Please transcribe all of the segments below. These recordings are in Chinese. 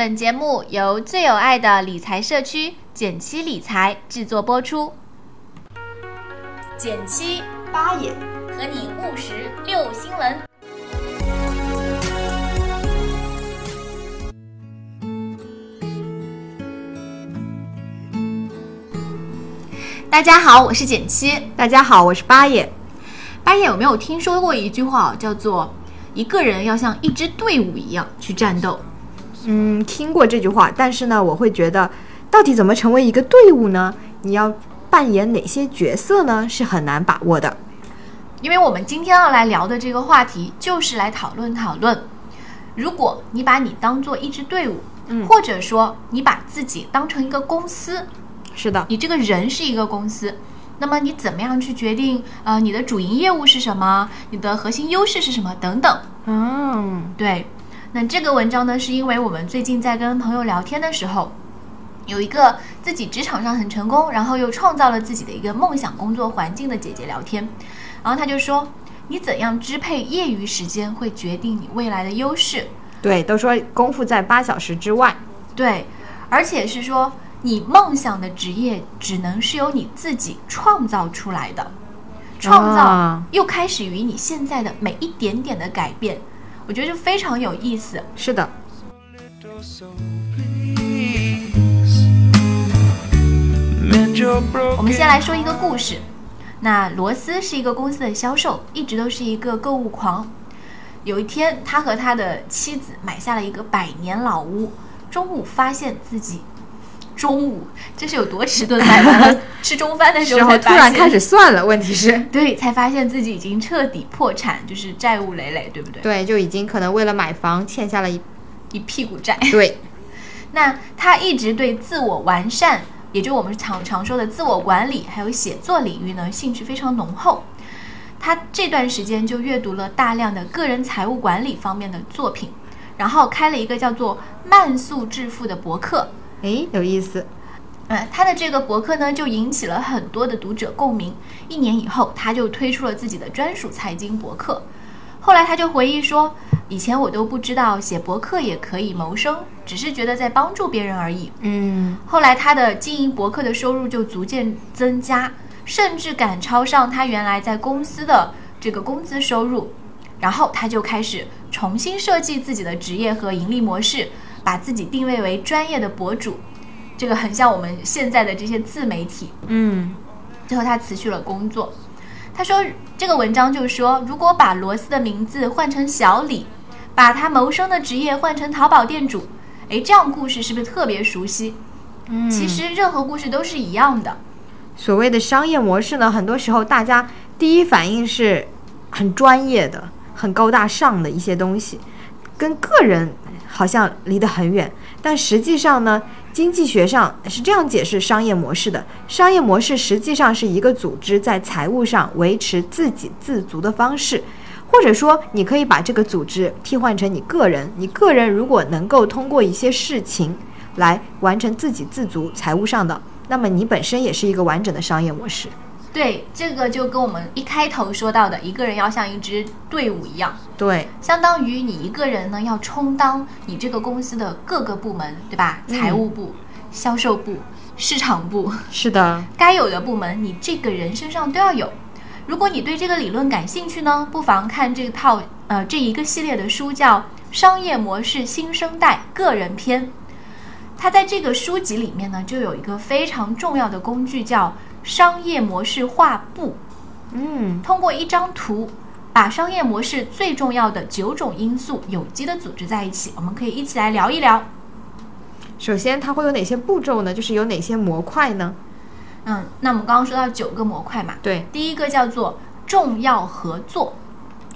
本节目由最有爱的理财社区减七理财制作播出。减七八爷和你务实六新闻。大家好，我是减七。大家好，我是八爷。八爷有没有听说过一句话，叫做“一个人要像一支队伍一样去战斗嗯，听过这句话，但是呢，我会觉得，到底怎么成为一个队伍呢？你要扮演哪些角色呢？是很难把握的。”？因为我们今天要来聊的这个话题，就是来讨论讨论，如果你把你当做一支队伍，嗯或者说你把自己当成一个公司，是的，你这个人是一个公司，那么你怎么样去决定呃你的主营业务是什么，你的核心优势是什么等等？嗯，对，那这个文章呢，是因为我们最近在跟朋友聊天的时候，有一个自己职场上很成功，然后又创造了自己的一个梦想工作环境的姐姐聊天，然后她就说，你怎样支配业余时间会决定你未来的优势。对，都说功夫在八小时之外。对，而且是说你梦想的职业只能是由你自己创造出来的，创造啊又开始于你现在的每一点点的改变，我觉得就非常有意思。是的我们先来说一个故事。那罗斯是一个公司的销售，一直都是一个购物狂。有一天，他和他的妻子买下了一个百年老屋。中午发现自己，中午这是有多迟钝？买完了吃中饭的 时候突然开始算了，问题是，对，才发现自己已经彻底破产，就是债务累累，对不对？对，就已经可能为了买房欠下了一一屁股债。对，那他一直对自我完善，也就我们常常说的自我管理，还有写作领域呢，兴趣非常浓厚。他这段时间就阅读了大量的个人财务管理方面的作品，然后开了一个叫做“慢速致富”的博客。诶，有意思。呃，他的这个博客呢，就引起了很多的读者共鸣。一年以后，他就推出了自己的专属财经博客。后来他就回忆说，以前我都不知道写博客也可以谋生，只是觉得在帮助别人而已。嗯，后来他的经营博客的收入就逐渐增加，甚至赶超上他原来在公司的这个工资收入。然后他就开始重新设计自己的职业和盈利模式，把自己定位为专业的博主。这个很像我们现在的这些自媒体。嗯，最后他辞去了工作。他说这个文章就说，如果把罗斯的名字换成小李，把他谋生的职业换成淘宝店主，诶，这样故事是不是特别熟悉？嗯其实任何故事都是一样的。所谓的商业模式呢，很多时候大家第一反应是很专业的、很高大上的一些东西，跟个人好像离得很远。但实际上呢，经济学上是这样解释商业模式的：商业模式实际上是一个组织在财务上维持自给自足的方式。或者说，你可以把这个组织替换成你个人。你个人如果能够通过一些事情来完成自给自足财务上的，那么你本身也是一个完整的商业模式。对，这个就跟我们一开头说到的，一个人要像一支队伍一样，对，相当于你一个人呢要充当你这个公司的各个部门，对吧？嗯财务部、销售部、市场部，是的，该有的部门你这个人身上都要有。如果你对这个理论感兴趣呢，不妨看这套呃这一个系列的书，叫《商业模式新生代个人篇》。它在这个书籍里面呢，就有一个非常重要的工具，叫商业模式画布。嗯，通过一张图，把商业模式最重要的九种因素有机的组织在一起。我们可以一起来聊一聊。首先它会有哪些步骤呢？就是有哪些模块呢？嗯，那我们刚刚说到九个模块嘛，对，第一个叫做重要合作，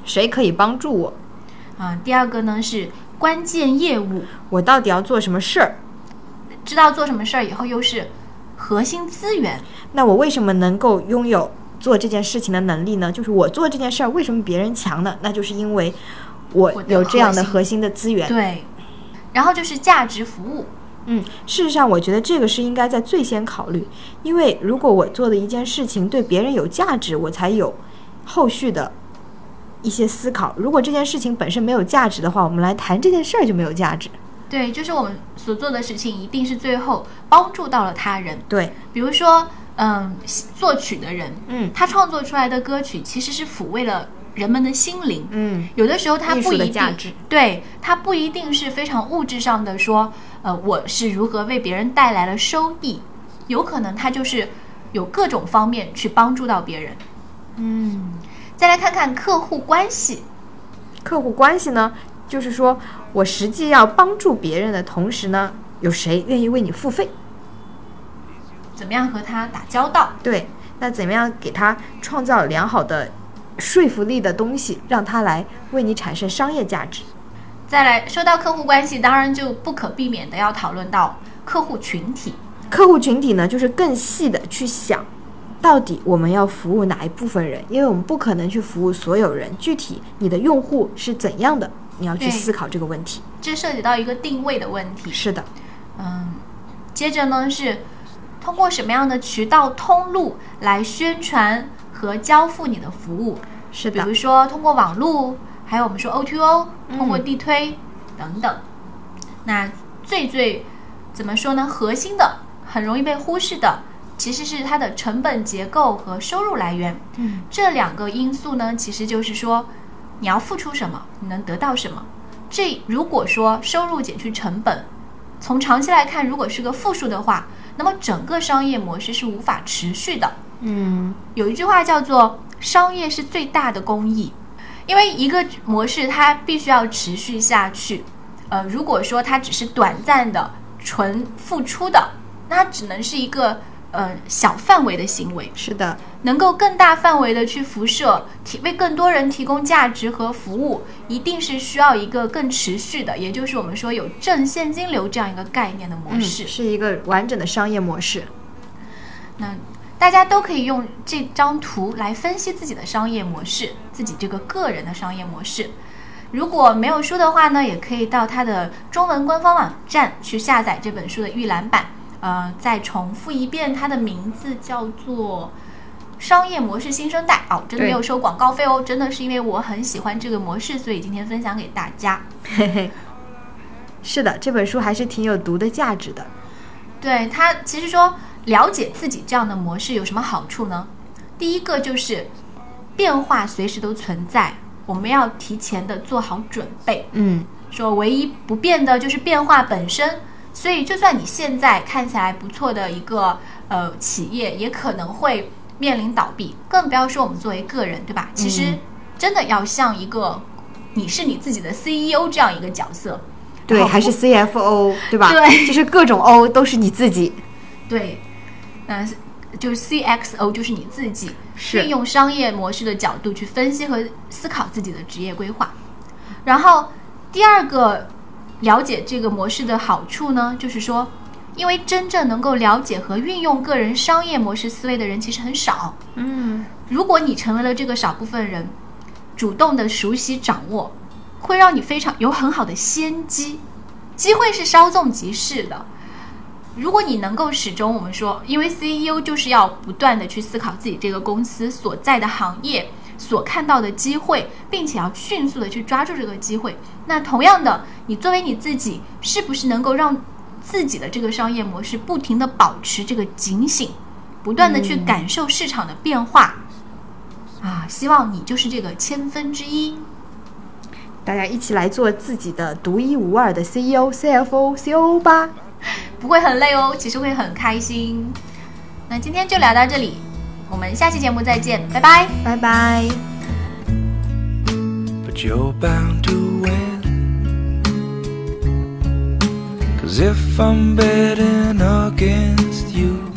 谁可以帮助我？啊、第二个呢是关键业务，我到底要做什么事儿？知道做什么事儿以后又是核心资源，那我为什么能够拥有做这件事情的能力呢？就是我做这件事儿，为什么别人强呢？那就是因为我有这样的核心的资源。对，然后就是价值服务，嗯，事实上，我觉得这个是应该在最先考虑，因为如果我做的一件事情对别人有价值，我才有后续的一些思考。如果这件事情本身没有价值的话，我们来谈这件事儿就没有价值。对，就是我们所做的事情一定是最后帮助到了他人。对，比如说，嗯，作曲的人，嗯他创作出来的歌曲其实是抚慰了人们的心灵。嗯，有的时候它艺术的不一定对它不一定是非常物质上的说，呃，我是如何为别人带来了收益，有可能它就是有各种方面去帮助到别人。嗯，再来看看客户关系，客户关系呢，就是说我实际要帮助别人的同时呢，有谁愿意为你付费？怎么样和他打交道？对，那怎么样给他创造良好的说服力的东西，让他来为你产生商业价值？再来说到客户关系，当然就不可避免的要讨论到客户群体。客户群体呢，就是更细的去想，到底我们要服务哪一部分人，因为我们不可能去服务所有人。具体你的用户是怎样的，你要去思考这个问题。这涉及到一个定位的问题。是的，嗯，接着呢是通过什么样的渠道通路来宣传和交付你的服务？是的比如，说通过网络，还有我们说 O2O，嗯通过地推、等等。那最最怎么说呢？核心的很容易被忽视的，其实是它的成本结构和收入来源。嗯，这两个因素呢，其实就是说你要付出什么，你能得到什么。这如果说收入减去成本，从长期来看，如果是个负数的话，那么整个商业模式是无法持续的。嗯，有一句话叫做“商业是最大的公益”，因为一个模式它必须要持续下去。呃，如果说它只是短暂的、纯付出的，那它只能是一个呃小范围的行为。是的，能够更大范围的去辐射，提为更多人提供价值和服务，一定是需要一个更持续的，也就是我们说有正现金流这样一个概念的模嗯，式。是一个完整的商业模式。那大家都可以用这张图来分析自己的商业模式，自己这个个人的商业模式。如果没有书的话呢，也可以到它的中文官方网站去下载这本书的预览版。呃，再重复一遍，它的名字叫做《商业模式新生代》哦，真的没有收广告费哦，真的是因为我很喜欢这个模式，所以今天分享给大家。嘿嘿，是的，这本书还是挺有读的价值的。对它，其实说了解自己这样的模式有什么好处呢？第一个就是变化随时都存在，我们要提前的做好准备。嗯，说唯一不变的就是变化本身，所以就算你现在看起来不错的一个呃企业，也可能会面临倒闭，更不要说我们作为个人，对吧？其实嗯真的要像一个你是你自己的 CEO 这样一个角色，对，还是 CFO 对吧？对就是各种 O 都是你自己。对，那就是 CXO 就是你自己，是运用商业模式的角度去分析和思考自己的职业规划。然后第二个了解这个模式的好处呢，就是说，因为真正能够了解和运用个人商业模式思维的人其实很少。嗯，如果你成为了这个少部分人，主动的熟悉掌握，会让你非常有很好的先机，机会是稍纵即逝的。如果你能够始终，我们说，因为 CEO 就是要不断的去思考自己这个公司所在的行业所看到的机会，并且要迅速的去抓住这个机会。那同样的，你作为你自己，是不是能够让自己的这个商业模式不停的保持这个警醒，不断的去感受市场的变化？啊，希望你就是这个千分之一。大家一起来做自己的独一无二的 E CEO、CFO、COO 吧。不会很累哦，其实会很开心。那今天就聊到这里，我们下期节目再见，拜拜。拜拜。but you're bound to win. Cause if I'm betting against you,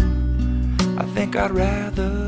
I think I'd rather